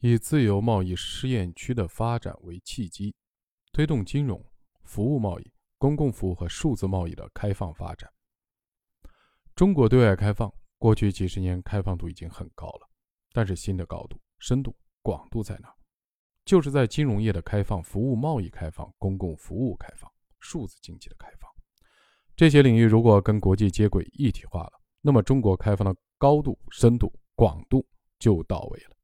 以自由贸易试验区的发展为契机，推动金融、服务贸易、公共服务和数字贸易的开放发展。中国对外开放过去几十年开放度已经很高了，但是新的高度、深度、广度在哪？就是在金融业的开放、服务贸易开放、公共服务开放、数字经济的开放这些领域，如果跟国际接轨一体化了，那么中国开放的高度、深度、广度就到位了。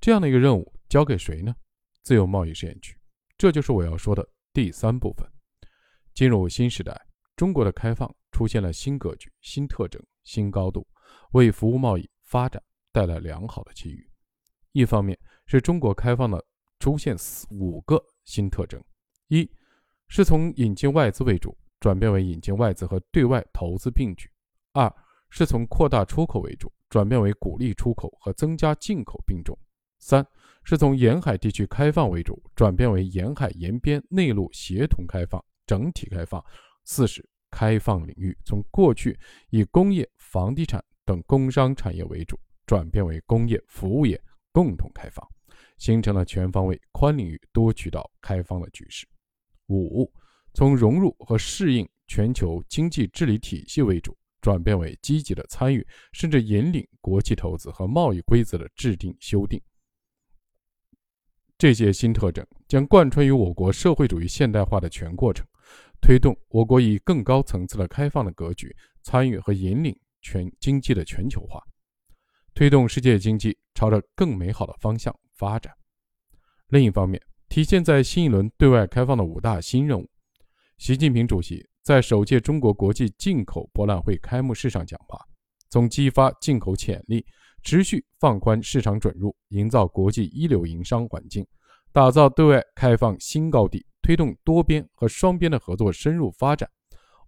这样的一个任务交给谁呢？自由贸易试验区，这就是我要说的第三部分。进入新时代，中国的开放出现了新格局、新特征、新高度，为服务贸易发展带来良好的机遇。一方面是中国开放的出现五个新特征：一是从引进外资为主，转变为引进外资和对外投资并举；二是从扩大出口为主，转变为鼓励出口和增加进口并重。三是从沿海地区开放为主，转变为沿海沿边内陆协同开放、整体开放。四是开放领域从过去以工业、房地产等工商产业为主，转变为工业、服务业共同开放，形成了全方位、宽领域、多渠道开放的局势。五从融入和适应全球经济治理体系为主，转变为积极的参与甚至引领国际投资和贸易规则的制定修订。这些新特征将贯穿于我国社会主义现代化的全过程，推动我国以更高层次的开放的格局参与和引领全经济的全球化，推动世界经济朝着更美好的方向发展。另一方面，体现在新一轮对外开放的五大新任务，习近平主席在首届中国国际进口博览会开幕式上讲话，从激发进口潜力。持续放宽市场准入，营造国际一流营商环境，打造对外开放新高地，推动多边和双边的合作深入发展。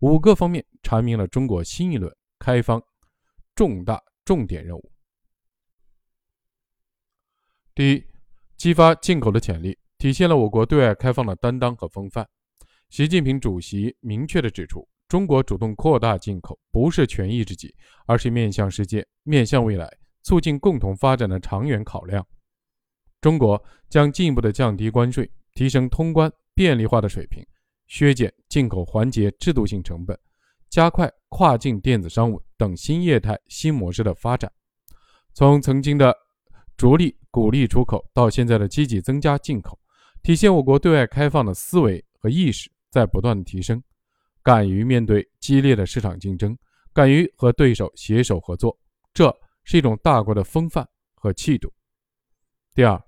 五个方面阐明了中国新一轮开放重大重点任务。第一，激发进口的潜力，体现了我国对外开放的担当和风范。习近平主席明确地指出，中国主动扩大进口，不是权宜之计，而是面向世界、面向未来。促进共同发展的长远考量，中国将进一步的降低关税，提升通关便利化的水平，削减进口环节制度性成本，加快跨境电子商务等新业态新模式的发展。从曾经的着力鼓励出口，到现在的积极增加进口，体现我国对外开放的思维和意识在不断的提升，敢于面对激烈的市场竞争，敢于和对手携手合作，这。是一种大国的风范和气度。第二，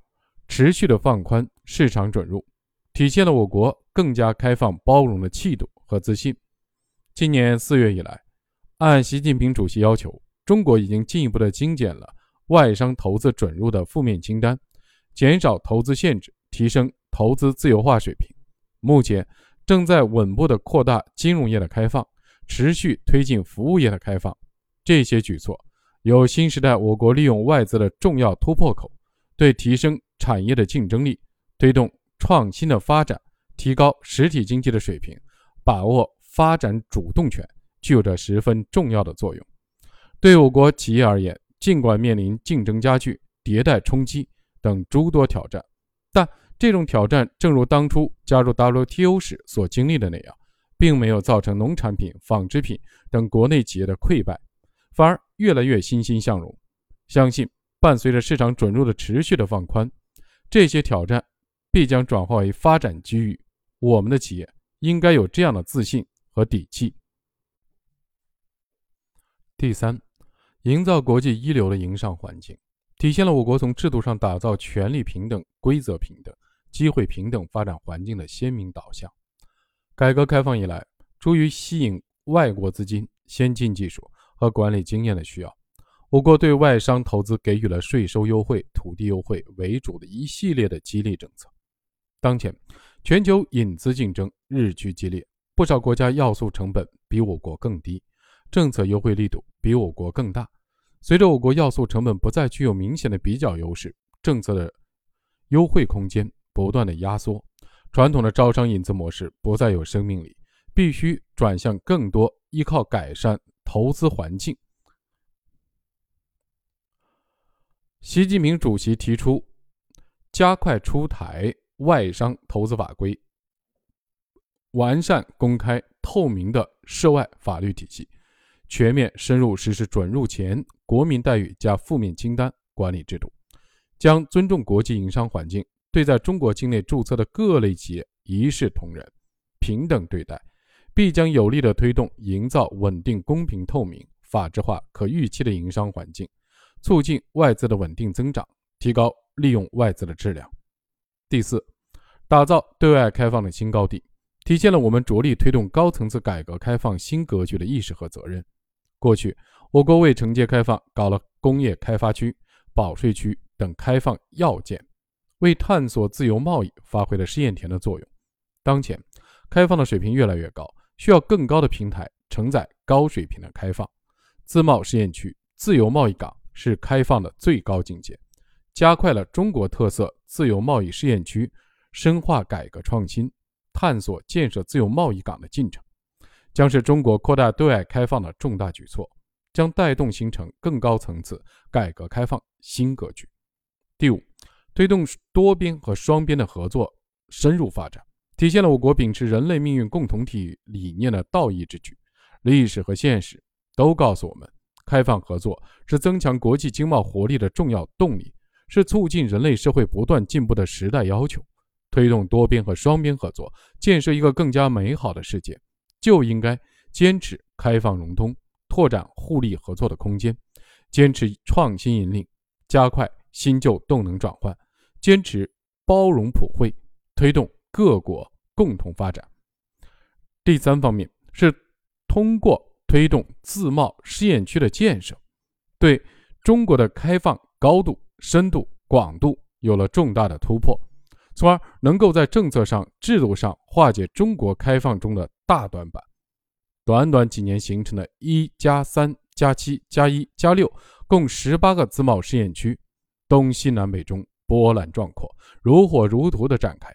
持续的放宽市场准入，体现了我国更加开放包容的气度和自信。今年四月以来，按习近平主席要求，中国已经进一步的精简了外商投资准入的负面清单，减少投资限制，提升投资自由化水平。目前正在稳步的扩大金融业的开放，持续推进服务业的开放。这些举措。有新时代我国利用外资的重要突破口，对提升产业的竞争力、推动创新的发展、提高实体经济的水平、把握发展主动权，具有着十分重要的作用。对我国企业而言，尽管面临竞争加剧、迭代冲击等诸多挑战，但这种挑战正如当初加入 WTO 时所经历的那样，并没有造成农产品、纺织品等国内企业的溃败。反而越来越欣欣向荣，相信伴随着市场准入的持续的放宽，这些挑战必将转化为发展机遇。我们的企业应该有这样的自信和底气。第三，营造国际一流的营商环境，体现了我国从制度上打造权力平等、规则平等、机会平等发展环境的鲜明导向。改革开放以来，出于吸引外国资金、先进技术。和管理经验的需要，我国对外商投资给予了税收优惠、土地优惠为主的一系列的激励政策。当前，全球引资竞争日趋激烈，不少国家要素成本比我国更低，政策优惠力度比我国更大。随着我国要素成本不再具有明显的比较优势，政策的优惠空间不断的压缩，传统的招商引资模式不再有生命力，必须转向更多依靠改善。投资环境。习近平主席提出，加快出台外商投资法规，完善公开透明的涉外法律体系，全面深入实施准入前国民待遇加负面清单管理制度，将尊重国际营商环境，对在中国境内注册的各类企业一视同仁、平等对待，必将有力的推动营造稳定、公平、透明、法治化、可预期的营商环境，促进外资的稳定增长，提高。利用外资的质量。第四，打造对外开放的新高地，体现了我们着力推动高层次改革开放新格局的意识和责任。过去，我国为承接开放，搞了工业开发区、保税区等开放要件，为探索自由贸易发挥了试验田的作用。当前，开放的水平越来越高，需要更高的平台承载高水平的开放。自贸试验区、自由贸易港是开放的最高境界。加快了中国特色自由贸易试验区深化改革创新、探索建设自由贸易港的进程，将是中国扩大对外开放的重大举措，将带动形成更高层次改革开放新格局。第五，推动多边和双边的合作深入发展，体现了我国秉持人类命运共同体理念的道义之举。历史和现实都告诉我们，开放合作是增强国际经贸活力的重要动力。是促进人类社会不断进步的时代要求，推动多边和双边合作，建设一个更加美好的世界，就应该坚持开放融通，拓展互利合作的空间，坚持创新引领，加快新旧动能转换，坚持包容普惠，推动各国共同发展。第三方面是通过推动自贸试验区的建设，对中国的开放高度。深度、广度有了重大的突破，从而能够在政策上、制度上化解中国开放中的大短板。短短几年形成的一加三加七加一加六，共十八个自贸试验区，东西南北中波澜壮阔，如火如荼的展开。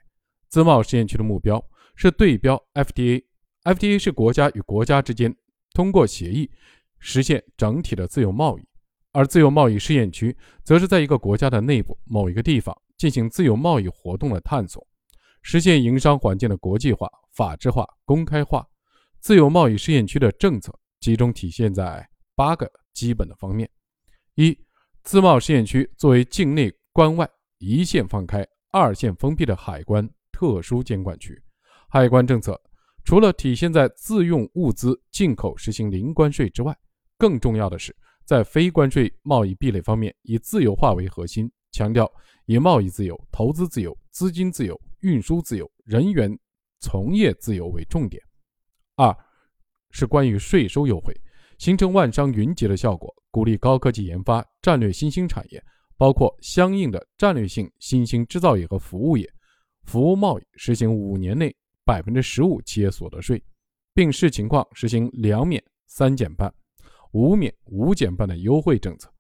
自贸试验区的目标是对标 FTA，FTA 是国家与国家之间通过协议实现整体的自由贸易。而自由贸易试验区，则是在一个国家的内部某一个地方进行自由贸易活动的探索，实现营商环境的国际化、法治化、公开化。自由贸易试验区的政策集中体现在八个基本的方面：一、自贸试验区作为境内关外一线放开、二线封闭的海关特殊监管区，海关政策除了体现在自用物资进口实行零关税之外，更重要的是。在非关税贸易壁垒方面，以自由化为核心，强调以贸易自由、投资自由、资金自由、运输自由、人员从业自由为重点。二是关于税收优惠，形成万商云集的效果，鼓励高科技研发、战略新兴产业，包括相应的战略性新兴制造业和服务业、服务贸易，实行五年内百分之十五企业所得税，并视情况实行两免三减半。五免五减半的优惠政策，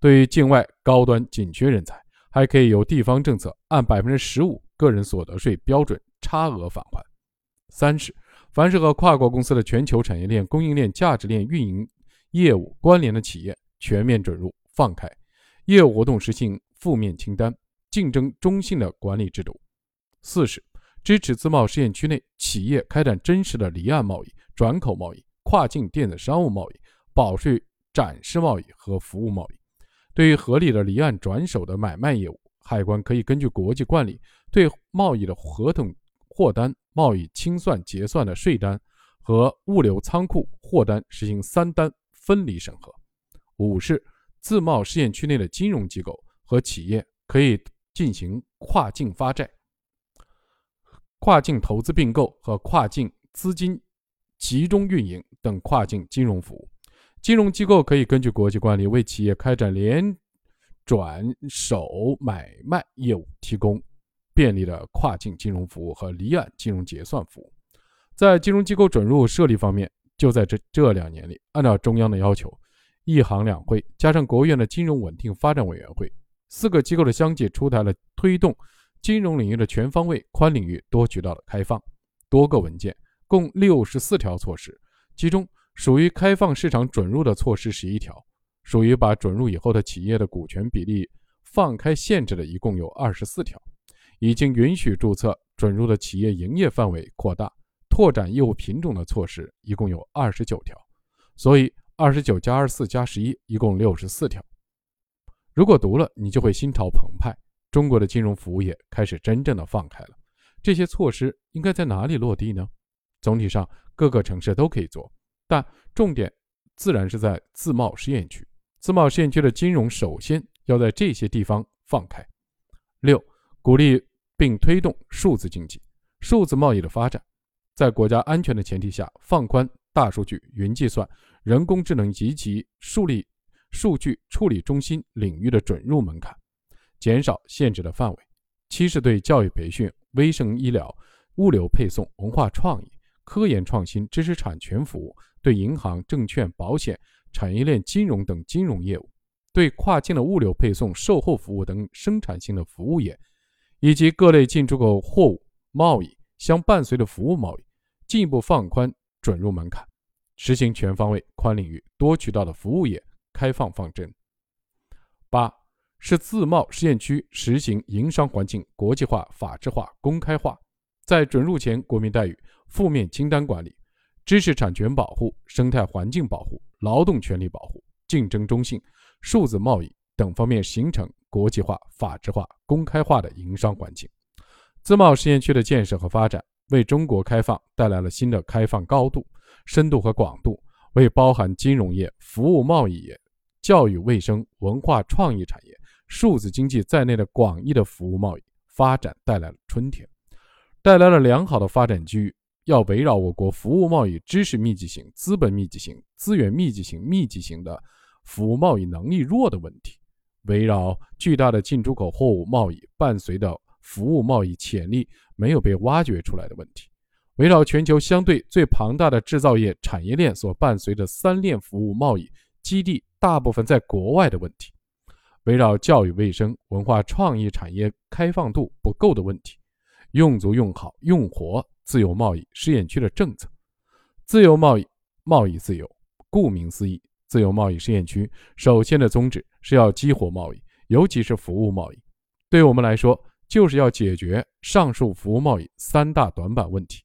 对于境外高端紧缺人才，还可以由地方政策按百分之十五个人所得税标准差额返还。三是，凡是和跨国公司的全球产业链、供应链、价值链运营业务关联的企业，全面准入放开业务活动，实行负面清单、竞争中性的管理制度。四是，支持自贸试验区内企业开展真实的离岸贸易、转口贸易、跨境电子商务贸易。保税展示贸易和服务贸易，对于合理的离岸转手的买卖业务，海关可以根据国际惯例，对贸易的合同货单、贸易清算结算的税单和物流仓库货单实行三单分离审核。五是自贸试验区内的金融机构和企业可以进行跨境发债、跨境投资并购和跨境资金集中运营等跨境金融服务。金融机构可以根据国际惯例，为企业开展联转手买卖业务提供便利的跨境金融服务和离岸金融结算服务。在金融机构准入设立方面，就在这这两年里，按照中央的要求，一行两会加上国务院的金融稳定发展委员会四个机构的相继出台了推动金融领域的全方位、宽领域、多渠道的开放多个文件，共六十四条措施，其中。属于开放市场准入的措施十一条，属于把准入以后的企业的股权比例放开限制的一共有二十四条。已经允许注册准入的企业营业范围扩大、拓展业务品种的措施一共有二十九条，所以二十九加二十四加十一，一共六十四条。如果读了，你就会心潮澎湃。中国的金融服务业开始真正的放开了。这些措施应该在哪里落地呢？总体上，各个城市都可以做，但重点自然是在自贸试验区。自贸试验区的金融首先要在这些地方放开。六、鼓励并推动数字经济、数字贸易的发展，在国家安全的前提下，放宽大数据、云计算、人工智能及其数理数据处理中心领域的准入门槛，减少限制的范围。七是对教育培训、卫生医疗、物流配送、文化创意、科研创新、知识产权服务，对银行、证券、保险、产业链金融等金融业务，对跨境的物流配送、售后服务等生产性的服务业，以及各类进出口货物贸易相伴随的服务贸易，进一步放宽准入门槛，实行全方位、宽领域、多渠道的服务业开放方针。八。是自贸试验区实行营商环境国际化、法治化、公开化，在准入前国民待遇、负面清单管理、知识产权保护、生态环境保护、劳动权利保护、竞争中性、数字贸易等方面形成国际化、法治化、公开化的营商环境。自贸试验区的建设和发展，为中国开放带来了新的开放高度、深度和广度，为包含金融业、服务贸易业、教育卫生、文化创意产业。数字经济在内的广义的服务贸易发展带来了春天，带来了良好的发展机遇。要围绕我国服务贸易知识密集型、资本密集型、资源密集型、密集型的服务贸易能力弱的问题，围绕巨大的进出口货物贸易伴随的服务贸易潜力没有被挖掘出来的问题，围绕全球相对最庞大的制造业产业链所伴随的三链服务贸易基地大部分在国外的问题。围绕教育、卫生、文化创意产业开放度不够的问题，用足、用好、用活自由贸易试验区的政策。自由贸易，贸易自由。顾名思义，自由贸易试验区首先的宗旨是要激活贸易，尤其是服务贸易。对我们来说，就是要解决上述服务贸易三大短板问题：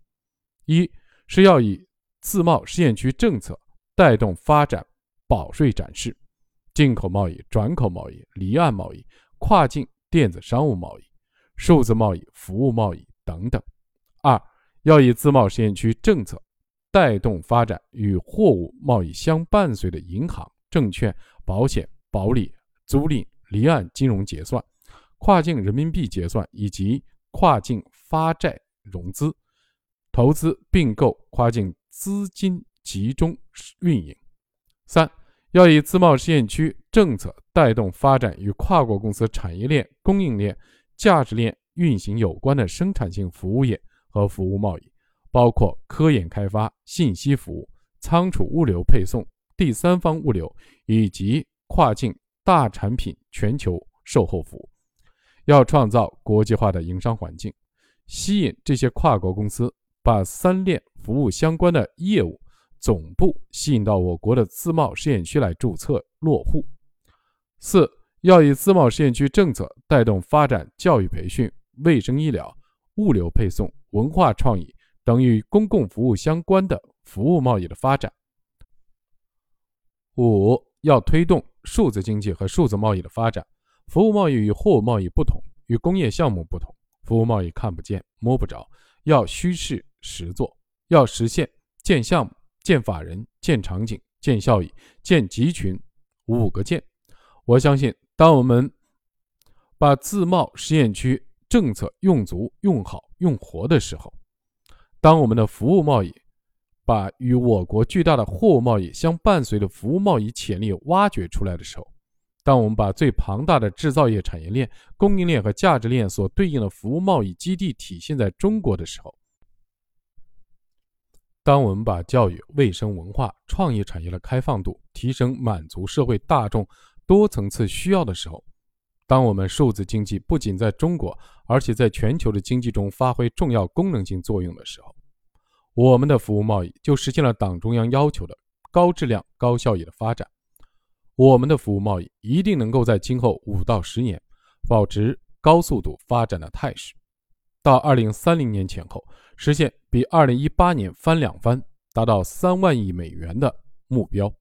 一是要以自贸试验区政策带动发展保税展示。进口贸易、转口贸易、离岸贸易、跨境电子商务贸易、数字贸易、服务贸易等等。二，要以自贸试验区政策带动发展与货物贸易相伴随的银行、证券、保险、保理、租赁、离岸金融结算、跨境人民币结算以及跨境发债融资、投资并购、跨境资金集中运营。三。要以自贸试验区政策带动发展与跨国公司产业链、供应链、价值链运行有关的生产性服务业和服务贸易，包括科研开发、信息服务、仓储物流配送、第三方物流以及跨境大产品全球售后服务。要创造国际化的营商环境，吸引这些跨国公司把三链服务相关的业务。总部吸引到我国的自贸试验区来注册落户。四要以自贸试验区政策带动发展教育培训、卫生医疗、物流配送、文化创意等与公共服务相关的服务贸易的发展。五要推动数字经济和数字贸易的发展。服务贸易与货物贸易不同，与工业项目不同，服务贸易看不见摸不着，要虚实实做，要实现建项目。建法人、建场景、建效益、建集群，五个建。我相信，当我们把自贸试验区政策用足、用好、用活的时候，当我们的服务贸易把与我国巨大的货物贸易相伴随的服务贸易潜力挖掘出来的时候，当我们把最庞大的制造业产业链、供应链和价值链所对应的服务贸易基地体现在中国的时候，当我们把教育、卫生、文化、创意产业的开放度提升，满足社会大众多层次需要的时候，当我们数字经济不仅在中国，而且在全球的经济中发挥重要功能性作用的时候，我们的服务贸易就实现了党中央要求的高质量、高效益的发展。我们的服务贸易一定能够在今后五到十年保持高速度发展的态势。到二零三零年前后实现比二零一八年翻两番，达到三万亿美元的目标。